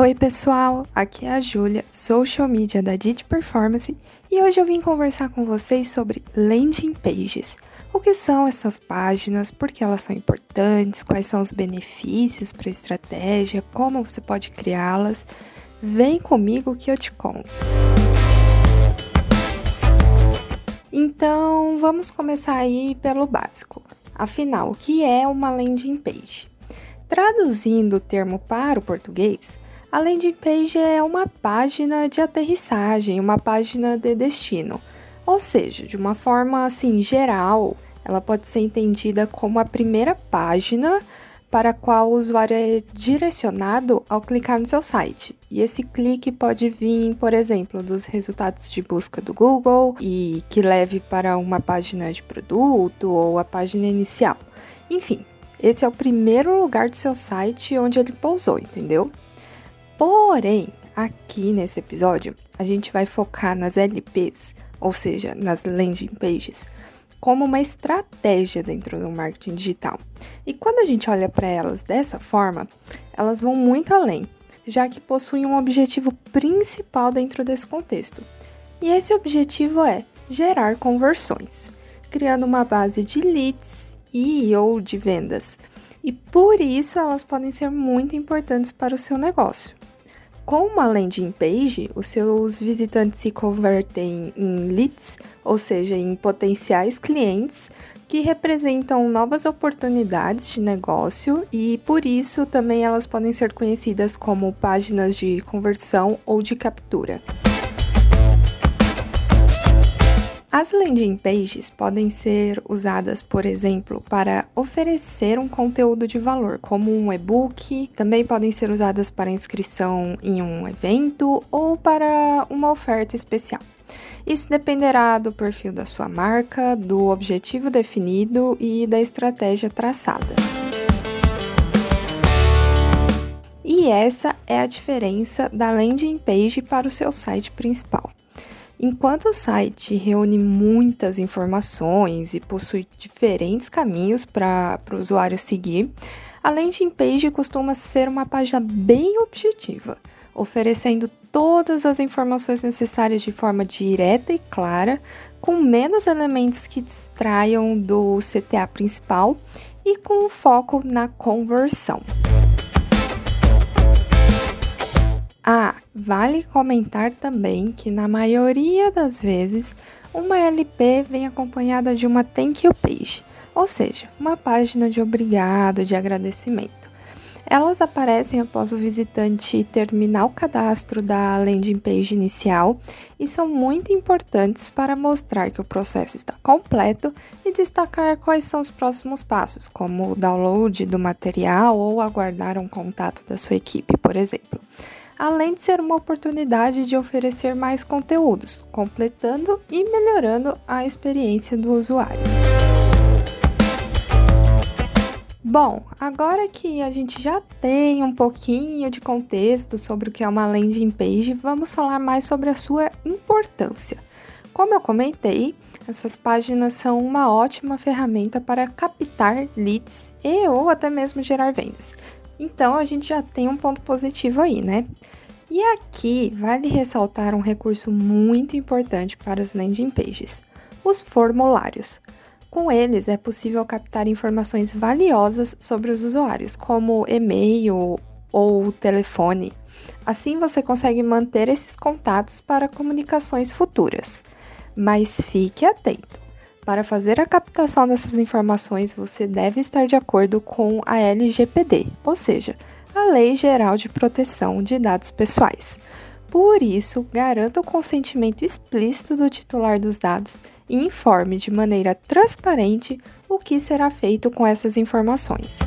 Oi, pessoal! Aqui é a Júlia, social media da Dit Performance, e hoje eu vim conversar com vocês sobre landing pages. O que são essas páginas, por que elas são importantes, quais são os benefícios para a estratégia, como você pode criá-las. Vem comigo que eu te conto. Então, vamos começar aí pelo básico. Afinal, o que é uma landing page? Traduzindo o termo para o português, a landing page é uma página de aterrissagem, uma página de destino. Ou seja, de uma forma assim geral, ela pode ser entendida como a primeira página para a qual o usuário é direcionado ao clicar no seu site. E esse clique pode vir, por exemplo, dos resultados de busca do Google e que leve para uma página de produto ou a página inicial. Enfim, esse é o primeiro lugar do seu site onde ele pousou, entendeu? Porém, aqui nesse episódio, a gente vai focar nas LPs, ou seja, nas landing pages, como uma estratégia dentro do marketing digital. E quando a gente olha para elas dessa forma, elas vão muito além, já que possuem um objetivo principal dentro desse contexto. E esse objetivo é gerar conversões, criando uma base de leads e ou de vendas. E por isso elas podem ser muito importantes para o seu negócio. Com uma landing page, os seus visitantes se convertem em leads, ou seja, em potenciais clientes que representam novas oportunidades de negócio e por isso também elas podem ser conhecidas como páginas de conversão ou de captura. As landing pages podem ser usadas, por exemplo, para oferecer um conteúdo de valor, como um e-book, também podem ser usadas para inscrição em um evento ou para uma oferta especial. Isso dependerá do perfil da sua marca, do objetivo definido e da estratégia traçada. E essa é a diferença da landing page para o seu site principal. Enquanto o site reúne muitas informações e possui diferentes caminhos para o usuário seguir, a landing page costuma ser uma página bem objetiva, oferecendo todas as informações necessárias de forma direta e clara, com menos elementos que distraiam do CTA principal e com foco na conversão. Ah, vale comentar também que na maioria das vezes uma LP vem acompanhada de uma thank you page, ou seja, uma página de obrigado, de agradecimento. Elas aparecem após o visitante terminar o cadastro da landing page inicial e são muito importantes para mostrar que o processo está completo e destacar quais são os próximos passos, como o download do material ou aguardar um contato da sua equipe, por exemplo além de ser uma oportunidade de oferecer mais conteúdos, completando e melhorando a experiência do usuário. Bom, agora que a gente já tem um pouquinho de contexto sobre o que é uma landing page, vamos falar mais sobre a sua importância. Como eu comentei, essas páginas são uma ótima ferramenta para captar leads e ou até mesmo gerar vendas. Então a gente já tem um ponto positivo aí, né? E aqui vale ressaltar um recurso muito importante para as landing pages: os formulários. Com eles é possível captar informações valiosas sobre os usuários, como e-mail ou telefone. Assim você consegue manter esses contatos para comunicações futuras. Mas fique atento! Para fazer a captação dessas informações, você deve estar de acordo com a LGPD, ou seja, a Lei Geral de Proteção de Dados Pessoais. Por isso, garanta o consentimento explícito do titular dos dados e informe de maneira transparente o que será feito com essas informações.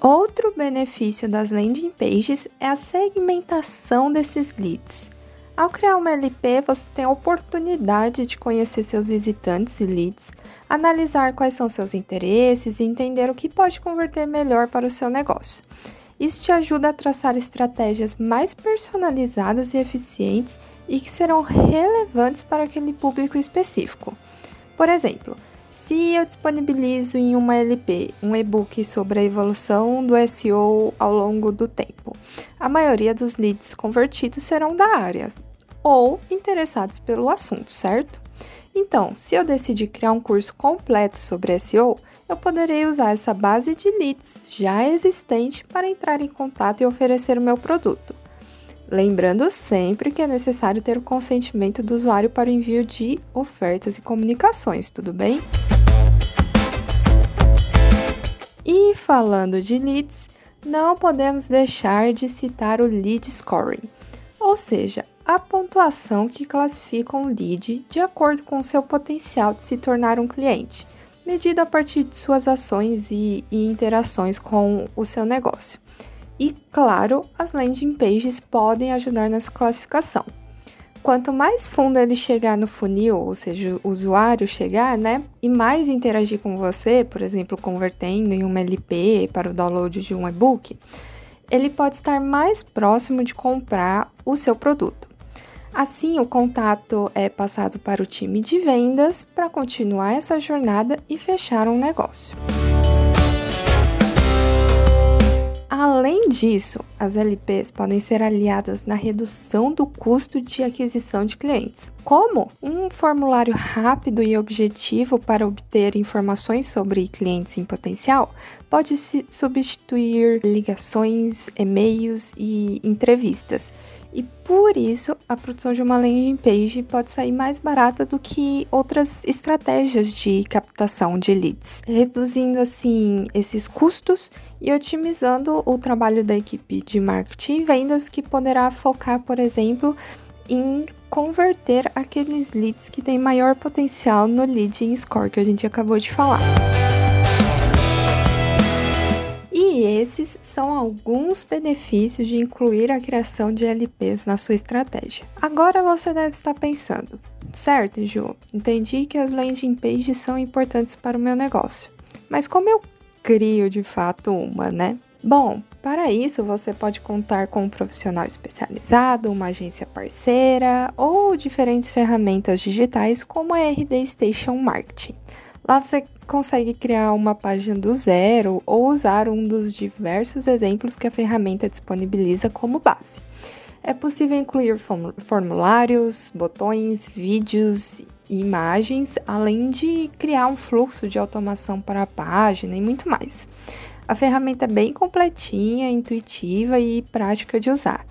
Outro benefício das landing pages é a segmentação desses leads. Ao criar uma LP, você tem a oportunidade de conhecer seus visitantes e leads, analisar quais são seus interesses e entender o que pode converter melhor para o seu negócio. Isso te ajuda a traçar estratégias mais personalizadas e eficientes e que serão relevantes para aquele público específico. Por exemplo, Se eu disponibilizo em uma LP um e-book sobre a evolução do SEO ao longo do tempo, a maioria dos leads convertidos serão da área ou interessados pelo assunto, certo? Então, se eu decidir criar um curso completo sobre SEO, eu poderei usar essa base de leads já existente para entrar em contato e oferecer o meu produto. Lembrando sempre que é necessário ter o consentimento do usuário para o envio de ofertas e comunicações, tudo bem? E falando de leads, não podemos deixar de citar o lead scoring, ou seja, a pontuação que classifica um lead de acordo com seu potencial de se tornar um cliente, medido a partir de suas ações e, e interações com o seu negócio. E, claro, as landing pages podem ajudar nessa classificação. Quanto mais fundo ele chegar no funil, ou seja, o usuário chegar, né, e mais interagir com você, por exemplo, convertendo em uma LP para o download de um e-book, ele pode estar mais próximo de comprar o seu produto. Assim, o contato é passado para o time de vendas para continuar essa jornada e fechar um negócio. Além disso, as LPs podem ser aliadas na redução do custo de aquisição de clientes. Como? Um formulário rápido e objetivo para obter informações sobre clientes em potencial pode substituir ligações, e-mails e entrevistas e por isso a produção de uma landing page pode sair mais barata do que outras estratégias de captação de leads, reduzindo assim esses custos e otimizando o trabalho da equipe de marketing e vendas que poderá focar, por exemplo, em converter aqueles leads que têm maior potencial no lead score que a gente acabou de falar. Esses são alguns benefícios de incluir a criação de LPs na sua estratégia. Agora você deve estar pensando, certo, Ju? Entendi que as landing pages são importantes para o meu negócio. Mas como eu crio de fato uma, né? Bom, para isso você pode contar com um profissional especializado, uma agência parceira ou diferentes ferramentas digitais como a RD Station Marketing. Lá você consegue criar uma página do zero ou usar um dos diversos exemplos que a ferramenta disponibiliza como base. É possível incluir formulários, botões, vídeos e imagens, além de criar um fluxo de automação para a página e muito mais. A ferramenta é bem completinha, intuitiva e prática de usar.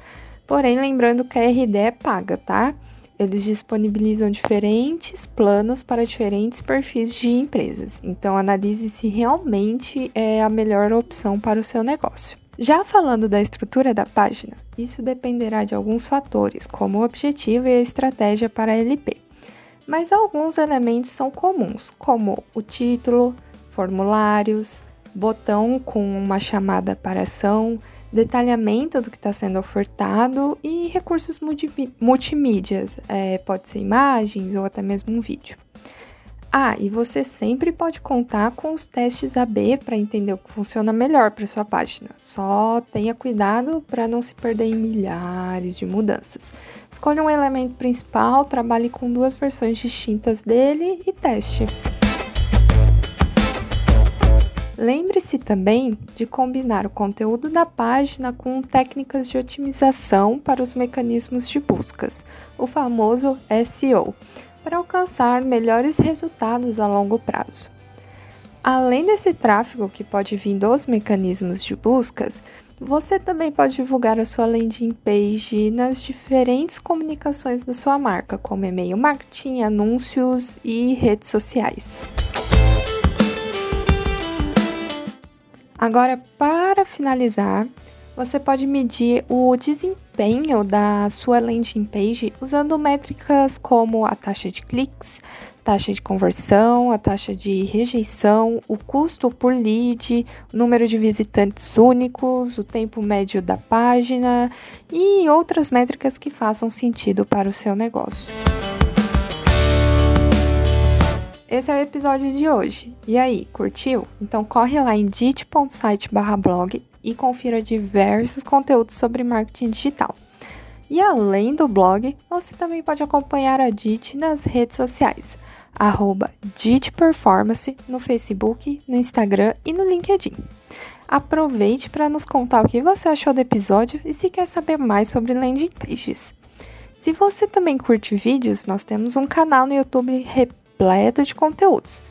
Porém, lembrando que a RD é paga, tá? Eles disponibilizam diferentes planos para diferentes perfis de empresas. Então, analise se realmente é a melhor opção para o seu negócio. Já falando da estrutura da página, isso dependerá de alguns fatores, como o objetivo e a estratégia para a LP. Mas alguns elementos são comuns, como o título, formulários, botão com uma chamada para ação, detalhamento do que está sendo ofertado e recursos multimídias, é, pode ser imagens ou até mesmo um vídeo. Ah, e você sempre pode contar com os testes AB para entender o que funciona melhor para sua página. Só tenha cuidado para não se perder em milhares de mudanças. Escolha um elemento principal, trabalhe com duas versões distintas dele e teste. Lembre-se também de combinar o conteúdo da página com técnicas de otimização para os mecanismos de buscas, o famoso SEO, para alcançar melhores resultados a longo prazo. Além desse tráfego que pode vir dos mecanismos de buscas, você também pode divulgar a sua landing page nas diferentes comunicações da sua marca, como e-mail marketing, anúncios e redes sociais. Agora, para finalizar, você pode medir o desempenho da sua landing page usando métricas como a taxa de cliques, taxa de conversão, a taxa de rejeição, o custo por lead, o número de visitantes únicos, o tempo médio da página e outras métricas que façam sentido para o seu negócio. Esse é o episódio de hoje. E aí, curtiu? Então corre lá em dit.site/blog e confira diversos conteúdos sobre marketing digital. E além do blog, você também pode acompanhar a DIT nas redes sociais. arroba Performance no Facebook, no Instagram e no LinkedIn. Aproveite para nos contar o que você achou do episódio e se quer saber mais sobre landing pages. Se você também curte vídeos, nós temos um canal no YouTube de conteúdos.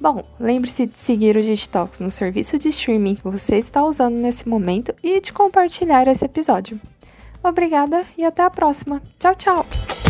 Bom, lembre-se de seguir o Digitalks no serviço de streaming que você está usando nesse momento e de compartilhar esse episódio. Obrigada e até a próxima. Tchau, tchau!